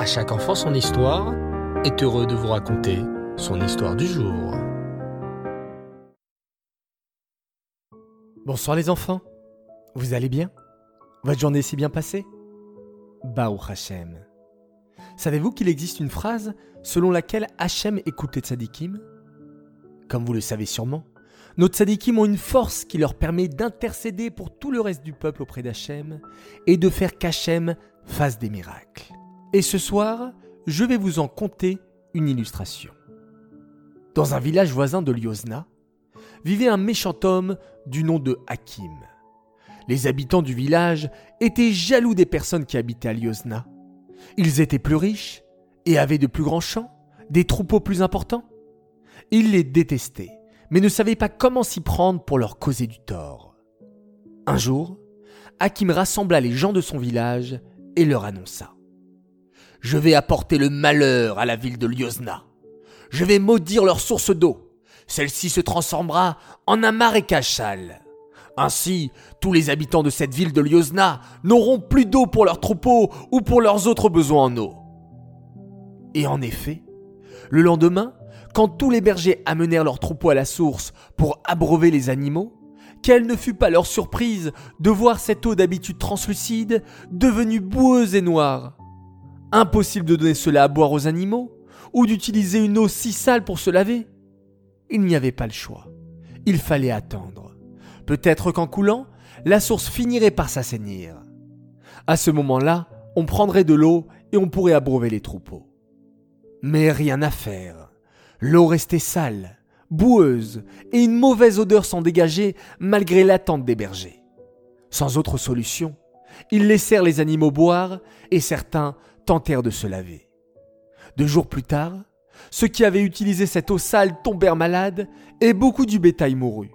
À chaque enfant son histoire est heureux de vous raconter son histoire du jour. Bonsoir les enfants, vous allez bien? Votre journée s'est bien passée? Baou Hachem. Savez-vous qu'il existe une phrase selon laquelle Hachem écoute les tzadikim? Comme vous le savez sûrement, nos tzadikim ont une force qui leur permet d'intercéder pour tout le reste du peuple auprès d'Hachem et de faire qu'Hachem fasse des miracles. Et ce soir, je vais vous en conter une illustration. Dans un village voisin de Liozna, vivait un méchant homme du nom de Hakim. Les habitants du village étaient jaloux des personnes qui habitaient à Liozna. Ils étaient plus riches et avaient de plus grands champs, des troupeaux plus importants. Ils les détestaient, mais ne savaient pas comment s'y prendre pour leur causer du tort. Un jour, Hakim rassembla les gens de son village et leur annonça Je vais apporter le malheur à la ville de Liozna. Je vais maudire leur source d'eau. Celle-ci se transformera en un marécage sale. Ainsi, tous les habitants de cette ville de Liozna n'auront plus d'eau pour leurs troupeaux ou pour leurs autres besoins en eau. Et en effet, le lendemain, quand tous les bergers amenèrent leurs troupeaux à la source pour abreuver les animaux, quelle ne fut pas leur surprise de voir cette eau d'habitude translucide devenue boueuse et noire. Impossible de donner cela à boire aux animaux, ou d'utiliser une eau si sale pour se laver. Il n'y avait pas le choix. Il fallait attendre. Peut-être qu'en coulant, la source finirait par s'assainir. À ce moment-là, on prendrait de l'eau et on pourrait abreuver les troupeaux. Mais rien à faire. L'eau restait sale, boueuse, et une mauvaise odeur s'en dégageait malgré l'attente des bergers. Sans autre solution, ils laissèrent les animaux boire et certains tentèrent de se laver. Deux jours plus tard, ceux qui avaient utilisé cette eau sale tombèrent malades et beaucoup du bétail mourut.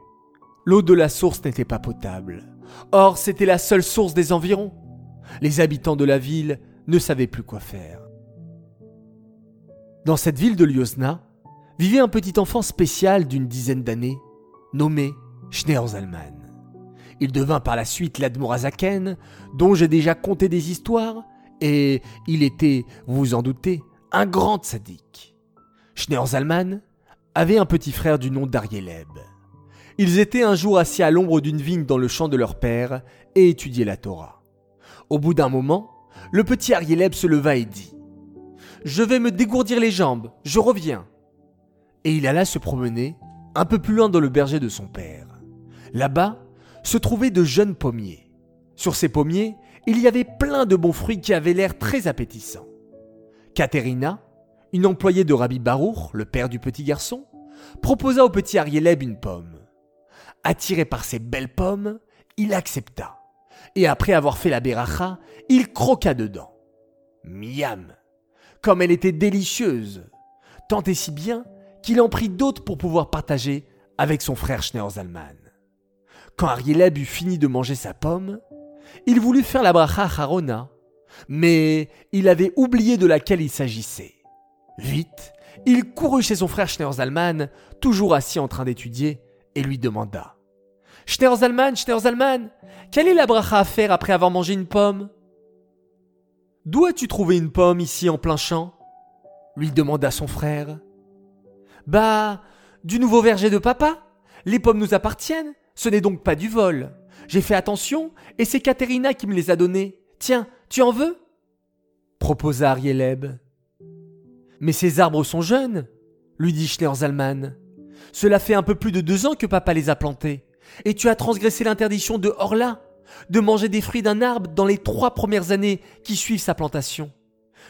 L'eau de la source n'était pas potable. Or, c'était la seule source des environs. Les habitants de la ville ne savaient plus quoi faire. Dans cette ville de Liozna, vivait un petit enfant spécial d'une dizaine d'années, nommé Schneerzalman. Il devint par la suite l'Admorazaken, dont j'ai déjà conté des histoires, et il était, vous vous en doutez, un grand sadique. Schneerzalman avait un petit frère du nom d'Arieleb. Ils étaient un jour assis à l'ombre d'une vigne dans le champ de leur père et étudiaient la Torah. Au bout d'un moment, le petit Arieleb se leva et dit Je vais me dégourdir les jambes, je reviens. Et il alla se promener un peu plus loin dans le berger de son père. Là-bas se trouvaient de jeunes pommiers. Sur ces pommiers, il y avait plein de bons fruits qui avaient l'air très appétissants. Katerina, une employée de Rabbi Baruch, le père du petit garçon, proposa au petit Arieleb une pomme. Attiré par ces belles pommes, il accepta. Et après avoir fait la beracha, il croqua dedans. Miam Comme elle était délicieuse Tant et si bien qu'il en prit d'autres pour pouvoir partager avec son frère Schneerzalman. Quand Arieleb eut fini de manger sa pomme, il voulut faire la bracha à Harona, mais il avait oublié de laquelle il s'agissait. Vite, il courut chez son frère Schneerzalman, toujours assis en train d'étudier, et lui demanda Schneerzalman, Schneerzalman, quelle est la bracha à faire après avoir mangé une pomme D'où as-tu trouvé une pomme ici en plein champ? lui demanda son frère. Bah, du nouveau verger de papa. Les pommes nous appartiennent, ce n'est donc pas du vol. J'ai fait attention et c'est Katerina qui me les a données. Tiens, tu en veux? proposa Arieleb. Mais ces arbres sont jeunes, lui dit Schneerzalman. Cela fait un peu plus de deux ans que papa les a plantés. Et tu as transgressé l'interdiction de Horla, de manger des fruits d'un arbre dans les trois premières années qui suivent sa plantation.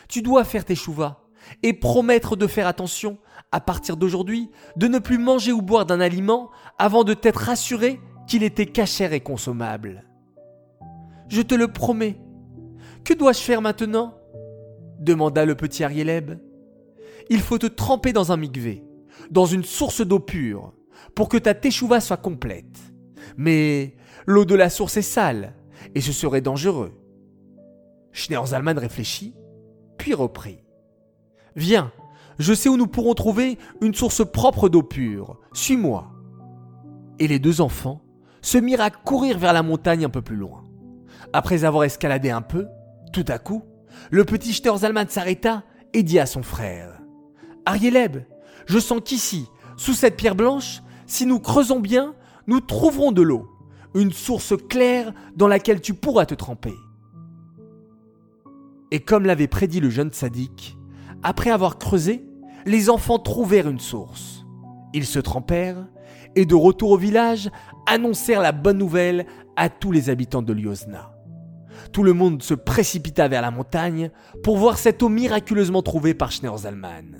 Tu dois faire tes chouvas et promettre de faire attention, à partir d'aujourd'hui, de ne plus manger ou boire d'un aliment avant de t'être rassuré qu'il était cachère et consommable. Je te le promets. Que dois-je faire maintenant? demanda le petit Arieleb. Il faut te tremper dans un migvé, dans une source d'eau pure, pour que ta teshuva soit complète. Mais l'eau de la source est sale, et ce serait dangereux. Schneerzalman réfléchit, puis reprit. Viens, je sais où nous pourrons trouver une source propre d'eau pure. Suis-moi. Et les deux enfants se mirent à courir vers la montagne un peu plus loin. Après avoir escaladé un peu, tout à coup, le petit Zalman s'arrêta et dit à son frère Arieleb, je sens qu'ici, sous cette pierre blanche, si nous creusons bien, nous trouverons de l'eau, une source claire dans laquelle tu pourras te tremper. Et comme l'avait prédit le jeune sadique, après avoir creusé, les enfants trouvèrent une source. Ils se trempèrent et de retour au village annoncèrent la bonne nouvelle à tous les habitants de Liosna. Tout le monde se précipita vers la montagne pour voir cette eau miraculeusement trouvée par Schneerzalman.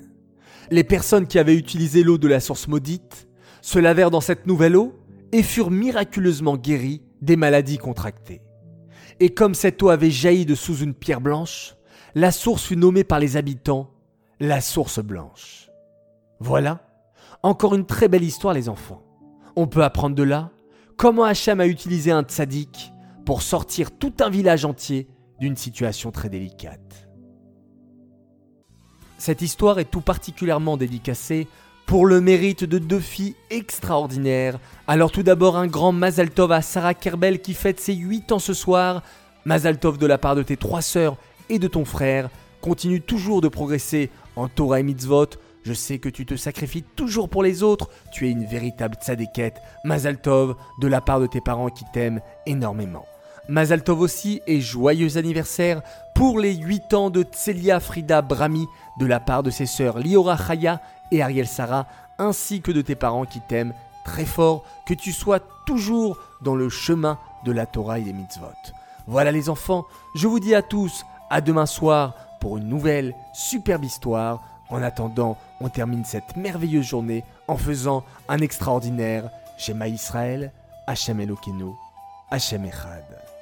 Les personnes qui avaient utilisé l'eau de la source maudite se lavèrent dans cette nouvelle eau et furent miraculeusement guéries des maladies contractées. Et comme cette eau avait jailli de sous une pierre blanche, la source fut nommée par les habitants la source blanche. Voilà, encore une très belle histoire les enfants. On peut apprendre de là comment Hacham a utilisé un tzaddik pour sortir tout un village entier d'une situation très délicate. Cette histoire est tout particulièrement dédicacée pour le mérite de deux filles extraordinaires. Alors tout d'abord un grand Mazaltov à Sarah Kerbel qui fête ses 8 ans ce soir. Mazaltov de la part de tes trois sœurs et de ton frère. Continue toujours de progresser en Torah et Mitzvot. Je sais que tu te sacrifies toujours pour les autres. Tu es une véritable tzadékette. Mazaltov de la part de tes parents qui t'aiment énormément. Mazaltov aussi et joyeux anniversaire pour les 8 ans de Tselia Frida Brami de la part de ses sœurs Liora Chaya et Ariel Sarah, ainsi que de tes parents qui t'aiment très fort, que tu sois toujours dans le chemin de la Torah et des mitzvot. Voilà les enfants, je vous dis à tous à demain soir pour une nouvelle superbe histoire. En attendant, on termine cette merveilleuse journée en faisant un extraordinaire Shema Israël, Hashem Elokeinu, Hashem Echad.